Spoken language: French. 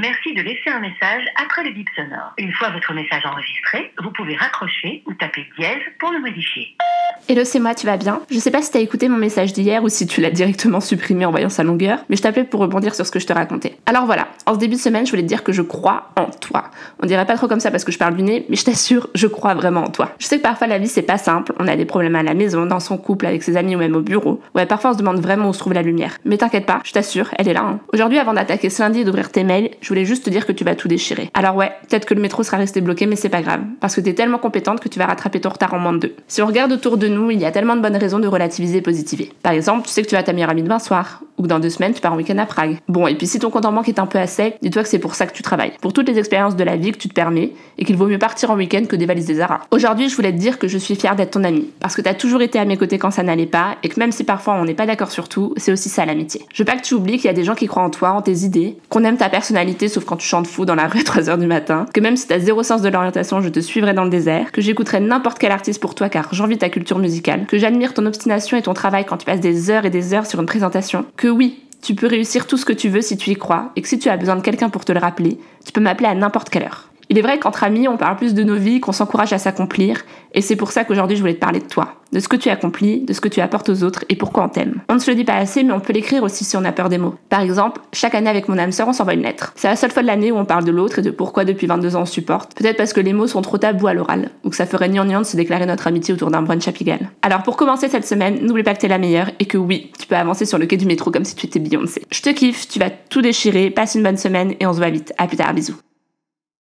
Merci de laisser un message après le bip sonore. Une fois votre message enregistré, vous pouvez raccrocher ou taper dièse pour le modifier. Hello, c'est moi, tu vas bien? Je sais pas si t'as écouté mon message d'hier ou si tu l'as directement supprimé en voyant sa longueur, mais je t'appelais pour rebondir sur ce que je te racontais. Alors voilà, en ce début de semaine, je voulais te dire que je crois en toi. On dirait pas trop comme ça parce que je parle du nez, mais je t'assure, je crois vraiment en toi. Je sais que parfois la vie c'est pas simple, on a des problèmes à la maison, dans son couple, avec ses amis ou même au bureau. Ouais, parfois on se demande vraiment où se trouve la lumière. Mais t'inquiète pas, je t'assure, elle est là. Hein. Aujourd'hui, avant d'attaquer ce lundi et d'ouvrir tes mails, je voulais juste te dire que tu vas tout déchirer. Alors ouais, peut-être que le métro sera resté bloqué, mais c'est pas grave, parce que t'es tellement compétente que tu vas rattraper ton retard en moins de deux. Si on regarde autour de nous, il y a tellement de bonnes raisons de relativiser et positiver. Par exemple, tu sais que tu vas ta meilleure amie demain soir, ou que dans deux semaines tu pars en week-end à Prague. Bon, et puis si ton compte en banque est un peu à sec, dis-toi que c'est pour ça que tu travailles. Pour toutes les expériences de la vie que tu te permets, et qu'il vaut mieux partir en week-end que dévaliser Zara. Aujourd'hui, je voulais te dire que je suis fière d'être ton amie, parce que t'as toujours été à mes côtés quand ça n'allait pas, et que même si parfois on n'est pas d'accord sur tout, c'est aussi ça l'amitié. Je veux pas que tu oublies qu'il y a des gens qui croient en toi, en tes idées, qu'on aime ta personnalité sauf quand tu chantes fou dans la rue à 3h du matin, que même si t'as zéro sens de l'orientation, je te suivrai dans le désert, que j'écouterai n'importe quel artiste pour toi car j'envie ta culture musicale, que j'admire ton obstination et ton travail quand tu passes des heures et des heures sur une présentation, que oui, tu peux réussir tout ce que tu veux si tu y crois, et que si tu as besoin de quelqu'un pour te le rappeler, tu peux m'appeler à n'importe quelle heure. Il est vrai qu'entre amis, on parle plus de nos vies, qu'on s'encourage à s'accomplir, et c'est pour ça qu'aujourd'hui je voulais te parler de toi, de ce que tu accomplis, de ce que tu apportes aux autres et pourquoi on t'aime. On ne se le dit pas assez, mais on peut l'écrire aussi si on a peur des mots. Par exemple, chaque année avec mon âme sœur, on s'envoie une lettre. C'est la seule fois de l'année où on parle de l'autre et de pourquoi depuis 22 ans on supporte. Peut-être parce que les mots sont trop tabous à l'oral, ou que ça ferait niant de se déclarer notre amitié autour d'un brunch à Pigalle. Alors pour commencer cette semaine, n'oublie pas que la meilleure et que oui, peux avancer sur le quai du métro comme si tu étais Beyoncé. Je te kiffe, tu vas tout déchirer, passe une bonne semaine et on se voit vite. À plus tard, bisous.